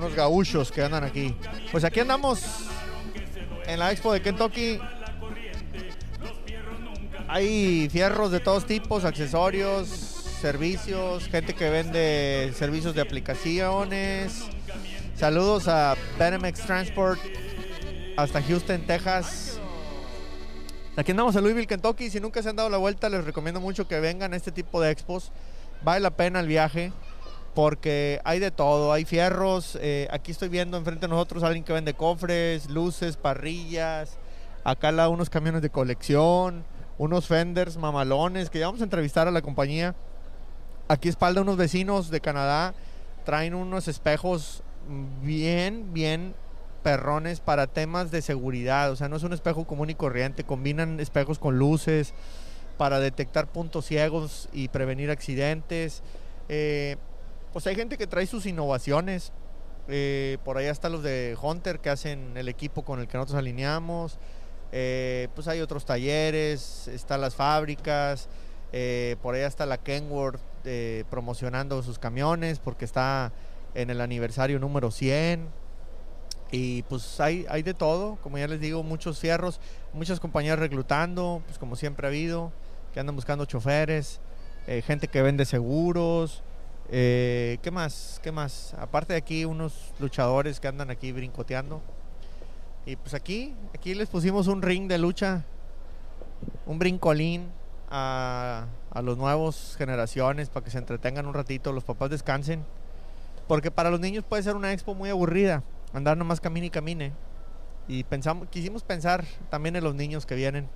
unos gauchos que andan aquí. Pues aquí andamos en la expo de Kentucky. Hay fierros de todos tipos, accesorios, servicios, gente que vende servicios de aplicaciones. Saludos a Benemex Transport hasta Houston, Texas. Aquí andamos en Louisville, Kentucky. Si nunca se han dado la vuelta, les recomiendo mucho que vengan a este tipo de expos. Vale la pena el viaje porque hay de todo. Hay fierros. eh, aquí estoy viendo enfrente de nosotros a alguien que vende cofres, luces, parrillas. Acá lado unos camiones de colección, unos fenders mamalones que ya vamos a entrevistar a la compañía. Aquí espalda unos vecinos de Canadá traen unos espejos bien, bien perrones para temas de seguridad. O sea, no es un espejo común y corriente. Combinan espejos con luces para detectar puntos ciegos y prevenir accidentes. Eh, pues hay gente que trae sus innovaciones. Eh, por ahí están los de Hunter que hacen el equipo con el que nosotros alineamos. Eh, pues hay otros talleres, están las fábricas. eh, por ahí está la Kenworth promocionando sus camiones porque está en el aniversario número 100. Y pues hay, hay de todo, como ya les digo, muchos fierros, muchas compañías reclutando, pues como siempre ha habido, que andan buscando choferes, gente que vende seguros. Eh, ¿Qué más? ¿Qué más? Aparte de aquí, unos luchadores que andan aquí brincoteando. Y pues aquí, aquí les pusimos un ring de lucha, un brincolín a, los nuevos generaciones para que se entretengan un ratito, los papás descansen. Porque para los niños puede ser una expo muy aburrida, andar nomás camine y camine. Y pensamos, quisimos pensar también en los niños que vienen.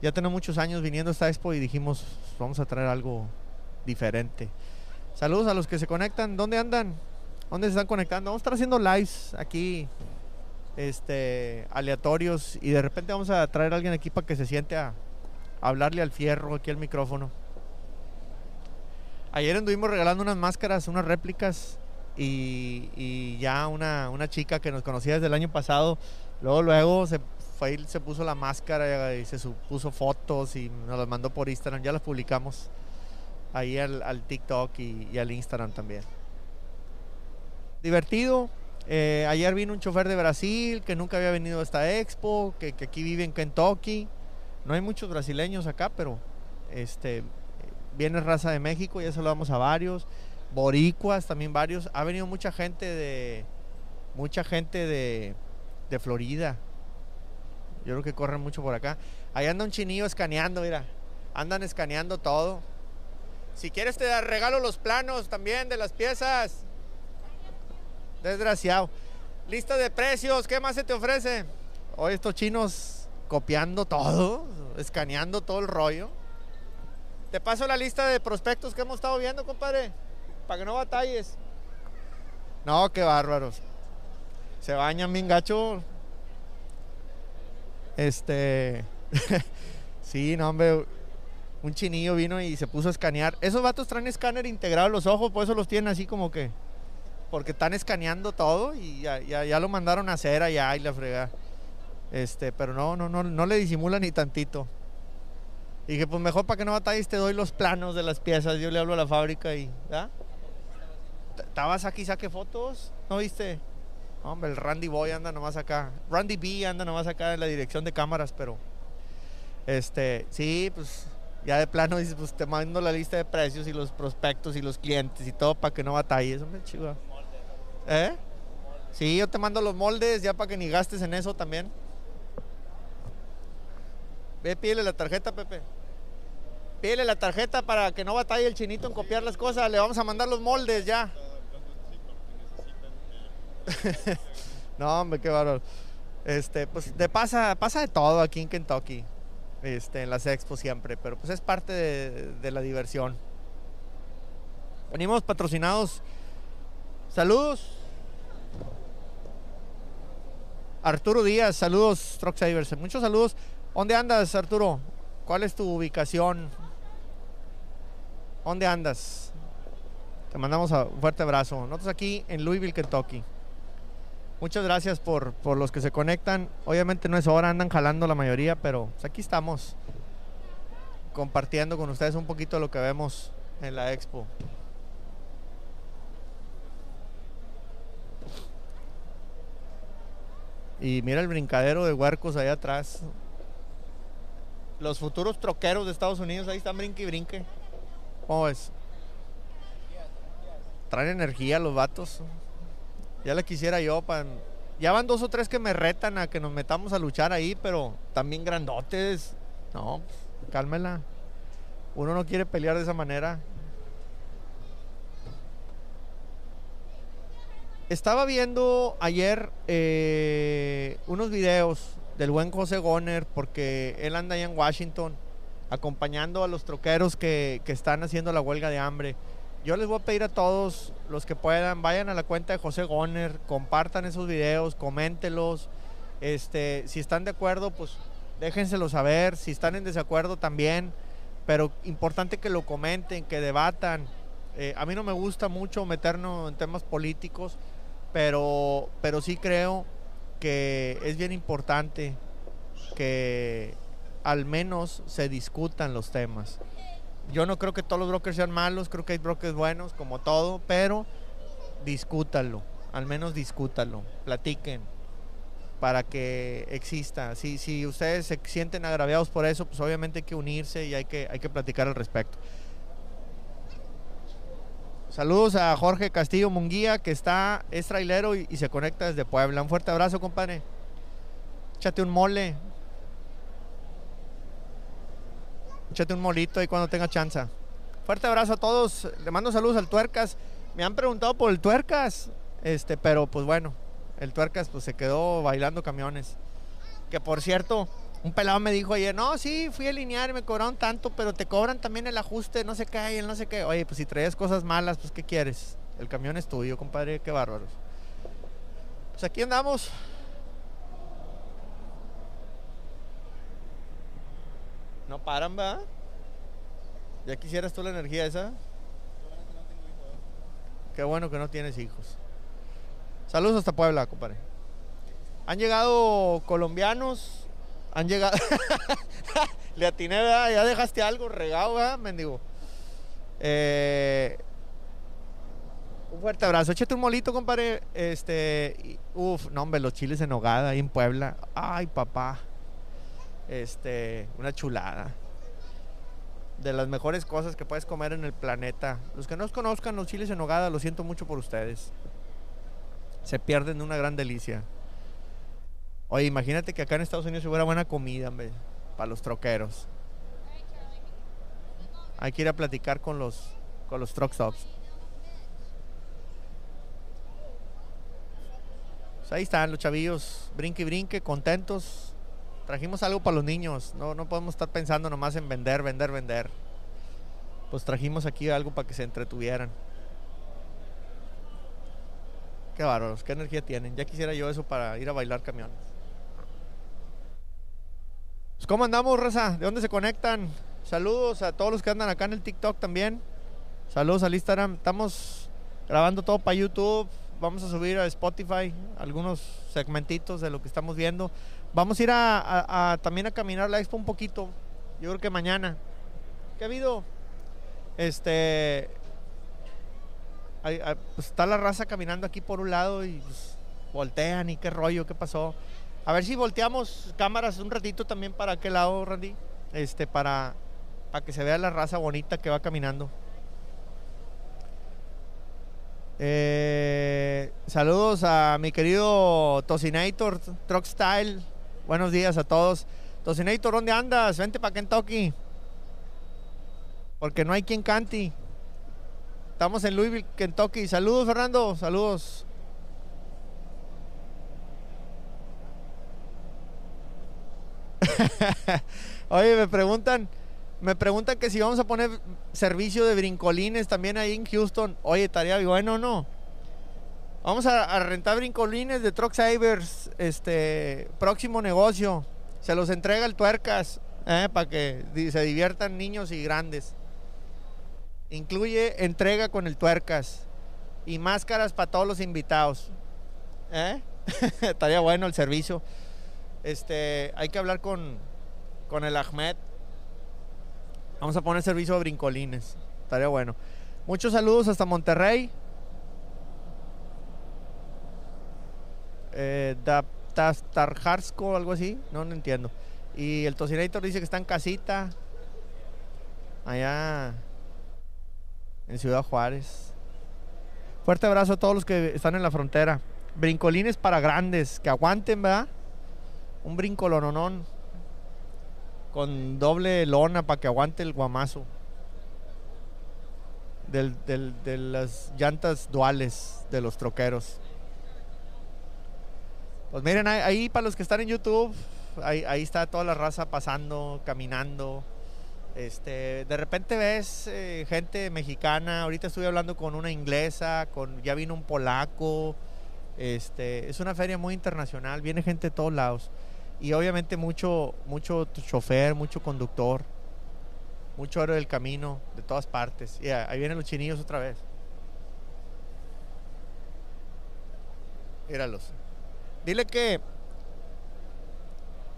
Ya tenemos muchos años viniendo a esta expo y dijimos, vamos a traer algo diferente. Saludos a los que se conectan. ¿Dónde andan? ¿Dónde se están conectando? Vamos a estar haciendo lives aquí, este, aleatorios. Y de repente vamos a traer a alguien aquí para que se siente a, hablarle al fierro, aquí al micrófono. Ayer anduvimos regalando unas máscaras, unas réplicas. Y, ya una, una chica que nos conocía desde el año pasado, luego, luego se fue se puso la máscara y se puso fotos y nos las mandó por Instagram. Ya las publicamos ahí al, TikTok y, y al Instagram también. Divertido. Eh, ayer vino un chofer de Brasil que nunca había venido a esta expo, que, que aquí vive en Kentucky. No hay muchos brasileños acá, pero este viene raza de México, ya saludamos a varios. Boricuas también varios. Ha venido mucha gente de. Mucha gente de, de Florida. Yo creo que corren mucho por acá. Ahí anda un chinillo escaneando, mira. Andan escaneando todo. Si quieres te regalo los planos también de las piezas. Desgraciado. Lista de precios, ¿qué más se te ofrece? Hoy estos chinos copiando todo, escaneando todo el rollo. Te paso la lista de prospectos que hemos estado viendo, compadre, para que no batalles. No, qué bárbaros. Se bañan bien gacho. Este. sí, no, hombre. Un chinillo vino y se puso a escanear. Esos vatos traen escáner integrado a los ojos, por eso los tienen así como que. Porque están escaneando todo y ya, ya, ya lo mandaron a hacer allá y la frega. Este, pero no, no, no, no le disimula ni tantito. Y dije, pues mejor para que no batalles te doy los planos de las piezas. Yo le hablo a la fábrica y. ¿ah? ¿Estabas aquí, saque fotos? ¿No viste? Hombre, el Randy Boy anda nomás acá. Randy B anda nomás acá en la dirección de cámaras, pero. Este, sí, pues ya de plano dices, pues te mando la lista de precios y los prospectos y los clientes y todo para que no batalles, hombre, chico. ¿Eh? Sí, yo te mando los moldes ya para que ni gastes en eso también. Ve, pídele la tarjeta, Pepe. Pídele la tarjeta para que no batalle el chinito en copiar las cosas. Le vamos a mandar los moldes ya. no, hombre, qué bárbaro. Este, pues de pasa, pasa de todo aquí en Kentucky. Este, en las expos siempre, pero pues es parte de, la diversión. Venimos patrocinados. Saludos. Arturo Díaz, saludos, Truck Savers. Muchos saludos. ¿Dónde andas, Arturo? ¿Cuál es tu ubicación? ¿Dónde andas? Te mandamos un fuerte abrazo. Nosotros aquí en Louisville, Kentucky. Muchas gracias por, por los que se conectan. Obviamente no es hora, andan jalando la mayoría, pero pues aquí estamos compartiendo con ustedes un poquito de lo que vemos en la expo. Y mira el brincadero de huercos allá atrás. Los futuros troqueros de Estados Unidos ahí están brinque y brinque. ¿Cómo es? Traen energía los vatos. Ya la quisiera yo para... Ya van dos o tres que me retan a que nos metamos a luchar ahí, pero también grandotes. No, cálmela. Uno no quiere pelear de esa manera. Estaba viendo ayer eh, unos videos del buen José Goner, porque él anda allá en Washington acompañando a los troqueros que, que, están haciendo la huelga de hambre. Yo les voy a pedir a todos los que puedan, vayan a la cuenta de José Goner, compartan esos videos, coméntelos. Este, si están de acuerdo, pues déjenselo saber. Si están en desacuerdo también. Pero importante que lo comenten, que debatan. Eh, a mí no me gusta mucho meternos en temas políticos, pero, pero sí creo que es bien importante que al menos se discutan los temas. Yo no creo que todos los brokers sean malos, creo que hay brokers buenos, como todo, pero discútalo, al menos discútalo, platiquen para que exista. Si, si ustedes se sienten agraviados por eso, pues obviamente hay que unirse y hay que, hay que platicar al respecto. Saludos a Jorge Castillo Munguía, que está, es trailero y, se conecta desde Puebla. Un fuerte abrazo, compadre. Échate un mole. Échate un molito ahí cuando tenga chance. Fuerte abrazo a todos. Le mando saludos al Tuercas. Me han preguntado por el Tuercas, este, pero pues bueno, el Tuercas pues se quedó bailando camiones. Que por cierto, un pelado me dijo ayer, no, sí, fui a alinear y me cobraron tanto, pero te cobran también el ajuste, no sé qué, y el no sé qué. Oye, pues si traes cosas malas, pues ¿qué quieres? El camión es tuyo, compadre, qué bárbaros. Pues aquí andamos. No paran, ¿verdad? ¿Ya quisieras tú la energía esa? Qué bueno que no tienes hijos. Saludos hasta Puebla, compadre. Han llegado colombianos, han llegado. Le atiné, ¿verdad? Ya dejaste algo regado, ¿verdad, mendigo? Eh, un fuerte abrazo. Échate un molito, compadre. Este. Uf, no, hombre, los chiles en hogada ahí en Puebla. Ay, papá. Este. Una chulada. De las mejores cosas que puedes comer en el planeta. Los que no conozcan los chiles en hogada, lo siento mucho por ustedes. Se pierden de una gran delicia. Oye, imagínate que acá en Estados Unidos hubiera buena comida, para los troqueros. Hay que ir a platicar con los, con los truck stops. Pues ahí están los chavillos, brinque y brinque, contentos. Trajimos algo para los niños. No, no podemos estar pensando nomás en vender, vender, vender. Pues trajimos aquí algo para que se entretuvieran. Qué bárbaros, qué energía tienen. Ya quisiera yo eso para ir a bailar camiones. Pues, ¿Cómo andamos, Raza? ¿De dónde se conectan? Saludos a todos los que andan acá en el TikTok también. Saludos al Instagram. Estamos grabando todo para YouTube. Vamos a subir a Spotify algunos segmentitos de lo que estamos viendo. Vamos a ir a, también a caminar la expo un poquito. Yo creo que mañana. ¿Qué ha habido? Este. Pues, está la raza caminando aquí por un lado y pues, voltean y qué rollo, qué pasó. A ver si volteamos cámaras un ratito también para aquel lado, Randy. Este, para, para que se vea la raza bonita que va caminando. Eh, saludos a mi querido Tocinator, Truck Style. Buenos días a todos. Tocinator, ¿dónde andas? Vente para Kentucky. Porque no hay quien cante. Estamos en Louisville, Kentucky. Saludos, Fernando. Saludos. Oye, me preguntan, me preguntan que si vamos a poner servicio de brincolines también ahí en Houston. Oye, estaría bueno, ¿no? Vamos a, rentar brincolines de Truck Savers, este próximo negocio. Se los entrega el tuercas, ¿eh? para que se diviertan niños y grandes. Incluye entrega con el tuercas y máscaras para todos los invitados. ¿Eh? Estaría bueno el servicio. Este, hay que hablar con, con el Ahmed. Vamos a poner servicio de brincolines. Estaría bueno. Muchos saludos hasta Monterrey. Eh, algo así. No, no entiendo. Y el Tocinator dice que está en casita. Allá en Ciudad Juárez. Fuerte abrazo a todos los que están en la frontera. Brincolines para grandes, que aguanten, ¿verdad? Un brincolononón con doble lona para que aguante el guamazo. de las llantas duales de los troqueros. Pues miren, ahí, para los que están en YouTube, ahí, está toda la raza pasando, caminando. Este, de repente ves eh, gente mexicana, ahorita estuve hablando con una inglesa, con ya vino un polaco. Este, es una feria muy internacional, viene gente de todos lados. Y obviamente mucho, mucho chofer, mucho conductor, mucho héroe del camino, de todas partes. Ahí vienen los chinillos otra vez. Míralos. Dile que.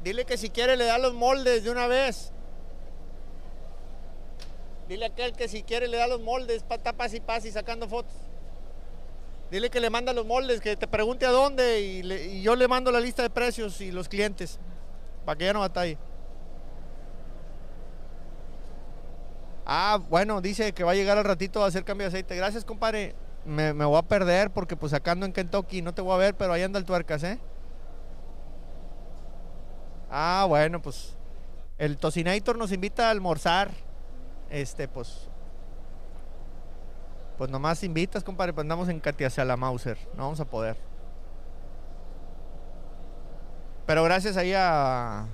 Dile que si quiere le da los moldes de una vez. Dile a aquel que si quiere le da los moldes, tapas y pas y sacando fotos. Dile que le manda los moldes, que te pregunte a dónde y, yo le mando la lista de precios y los clientes, para que ya no batalle. Ah, bueno, dice que va a llegar al ratito a hacer cambio de aceite. Gracias, compadre. Me, voy a perder porque pues acá ando en Kentucky, no te voy a ver, pero ahí anda el tuercas, ¿eh? Ah, bueno, pues el Tocinator nos invita a almorzar. Este, pues pues nomás invitas, compadre, pues andamos en Katia hacia la Mauser. No vamos a poder. Pero gracias ahí a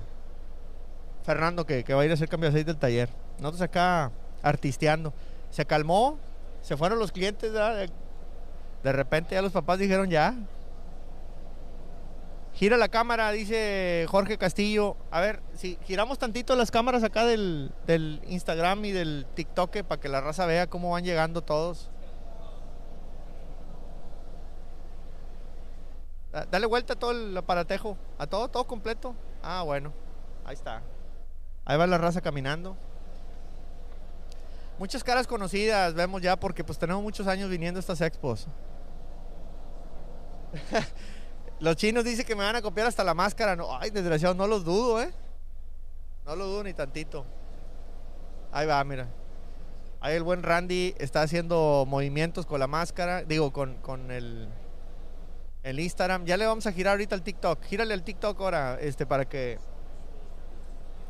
Fernando que, va a ir a hacer cambio de aceite del taller. Nosotros acá artisteando. Se calmó, se fueron los clientes. De repente ya los papás dijeron ya. Gira la cámara, dice Jorge Castillo. A ver, si giramos tantito las cámaras acá del, del Instagram y del TikTok para que la raza vea cómo van llegando todos. Dale vuelta a todo el aparatejo. A todo, todo completo. Ah, bueno. Ahí está. Ahí va la raza caminando. Muchas caras conocidas vemos ya porque pues tenemos muchos años viniendo a estas expos. los chinos dicen que me van a copiar hasta la máscara. No, ay, desgraciado, no los dudo, ¿eh? No lo dudo ni tantito. Ahí va, mira. Ahí el buen Randy está haciendo movimientos con la máscara. Digo, con, con el el Instagram. Ya le vamos a girar ahorita al TikTok. Gírale al TikTok ahora, este, para que.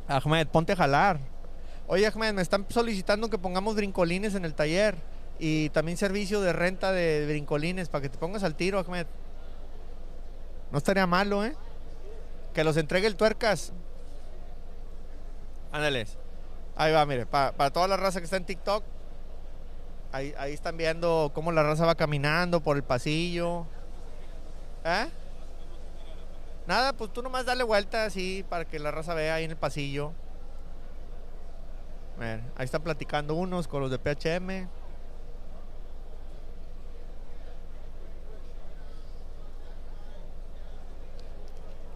Ahmed, ponte a jalar. Oye, Ahmed, me están solicitando que pongamos brincolines en el taller. Y también servicio de renta de brincolines para que te pongas al tiro, Ahmed. No estaría malo, ¿eh? Que los entregue el tuercas. Ándales. Ahí va, mire, para, para toda la raza que está en TikTok. Ahí, ahí están viendo cómo la raza va caminando por el pasillo. ¿Eh? Nada, pues tú nomás dale vuelta así para que la raza vea ahí en el pasillo. ahí están platicando unos con los de PHM.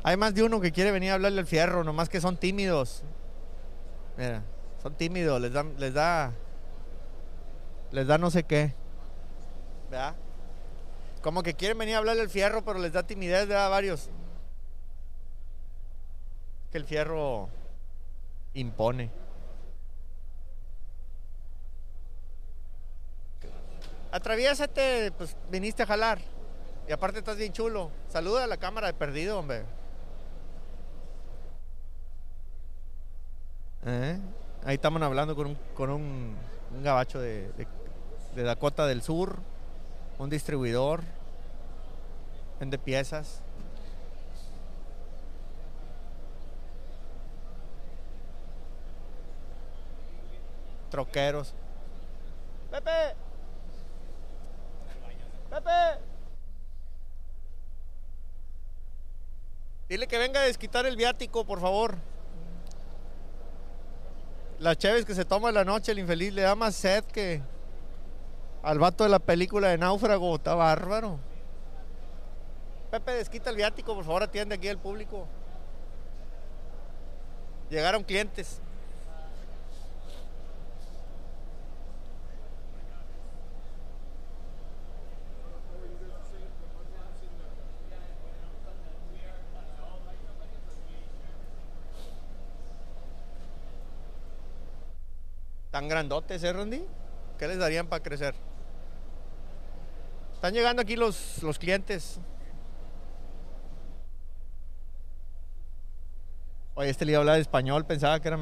Hay más de uno que quiere venir a hablarle al fierro, nomás que son tímidos. Mira, son tímidos, les da, les da, les da no sé qué. ¿Verdad? Como que quieren venir a hablarle al fierro, pero les da timidez, a varios. Que el fierro impone. Atraviésate, pues viniste a jalar. Y aparte estás bien chulo. Saluda a la cámara de perdido, hombre. ¿Eh? Ahí estamos hablando con un, con un, gabacho de Dakota del Sur, un distribuidor. Vende piezas. Troqueros. Pepe. Pepe. Dile que venga a desquitar el viático, por favor. Las cheves que se toma en la noche, el infeliz le da más sed que al vato de la película de Náufrago. Está bárbaro. Pepe, desquita el viático, por favor, atiende aquí al público. Llegaron clientes. Tan grandotes, ¿eh, Randy? ¿Qué les darían para crecer? Están llegando aquí los, los clientes. Oye, este le iba a hablar español, pensaba que era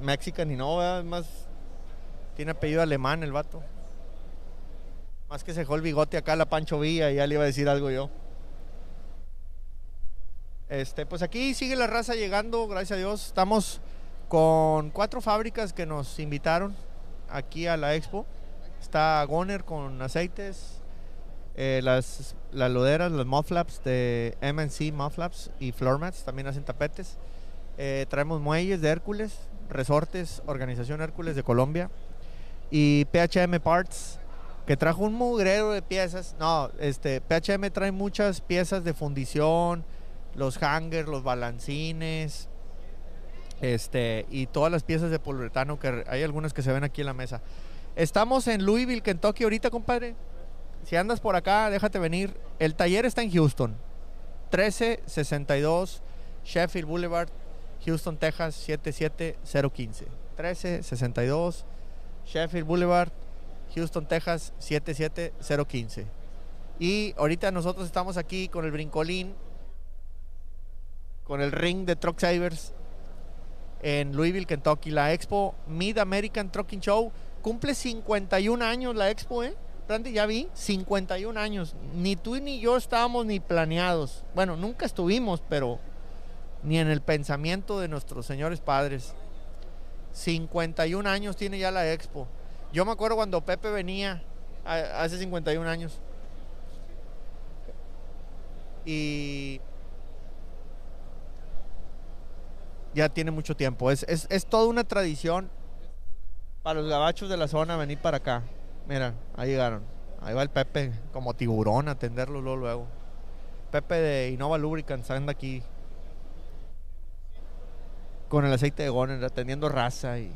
mexican y no, ¿verdad? más tiene apellido alemán el vato. Más que se dejó el bigote acá la Pancho Villa y ya le iba a decir algo yo. Este, pues aquí sigue la raza llegando, gracias a Dios. Estamos con cuatro fábricas que nos invitaron aquí a la expo. Está Goner con aceites, eh, las, las loderas, los Mufflaps de MNC Mufflaps y Floormats también hacen tapetes. Eh, traemos muelles de Hércules, resortes, Organización Hércules de Colombia y PHM Parts que trajo un mugrero de piezas. No, este PHM trae muchas piezas de fundición, los hangers, los balancines, este y todas las piezas de poliuretano que hay algunas que se ven aquí en la mesa. Estamos en Louisville, Kentucky ahorita, compadre. Si andas por acá, déjate venir. El taller está en Houston. 1362 Sheffield Boulevard, Houston, Texas 77015. 1362 Sheffield Boulevard, Houston, Texas 77015. Y ahorita nosotros estamos aquí con el brincolín, con el ring de Truck Savers en Louisville, Kentucky. La Expo Mid American Trucking Show cumple 51 años la Expo, ¿eh? Randy, ya vi, 51 años. Ni tú ni yo estábamos ni planeados. Bueno, nunca estuvimos, pero ni en el pensamiento de nuestros señores padres. 51 años tiene ya la Expo. Yo me acuerdo cuando Pepe venía hace 51 años. Y ya tiene mucho tiempo. Es, es, toda una tradición para los gabachos de la zona venir para acá. Mira, ahí llegaron. Ahí va el Pepe como tiburón a atenderlo luego. luego. Pepe de Innova Lubricants anda aquí con el aceite de Goner, atendiendo raza y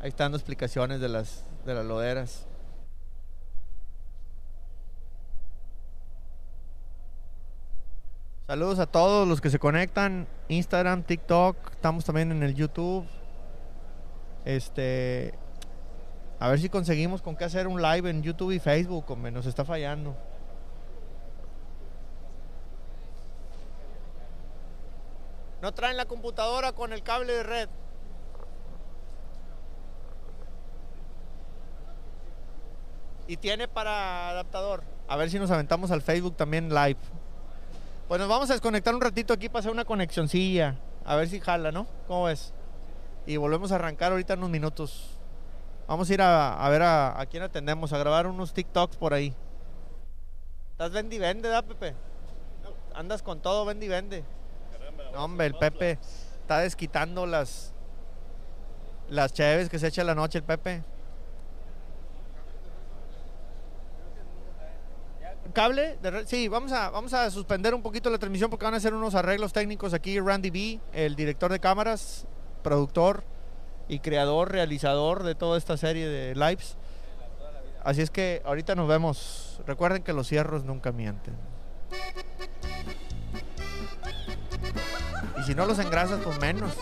ahí están dando explicaciones de las, de las loderas. Saludos a todos los que se conectan, Instagram, TikTok, estamos también en el YouTube. Este, a ver si conseguimos con qué hacer un live en YouTube y Facebook, hombre, nos está fallando. No traen la computadora con el cable de red. Y tiene para adaptador. A ver si nos aventamos al Facebook también live. Pues nos vamos a desconectar un ratito aquí para hacer una conexioncilla. A ver si jala, ¿no? ¿Cómo ves? Y volvemos a arrancar ahorita en unos minutos. Vamos a ir a, ver a, a, quién atendemos, a grabar unos TikToks por ahí. ¿Estás vende y vende, da, Pepe? Andas con todo, vende y vende hombre, el Pepe está desquitando las las cheves que se echa la noche el Pepe. Cable sí vamos a vamos a suspender un poquito la transmisión porque van a hacer unos arreglos técnicos aquí Randy B el director de cámaras productor y creador realizador de toda esta serie de lives. Así es que ahorita nos vemos. Recuerden que los cierros nunca mienten. Y si no los engrasas, pues menos.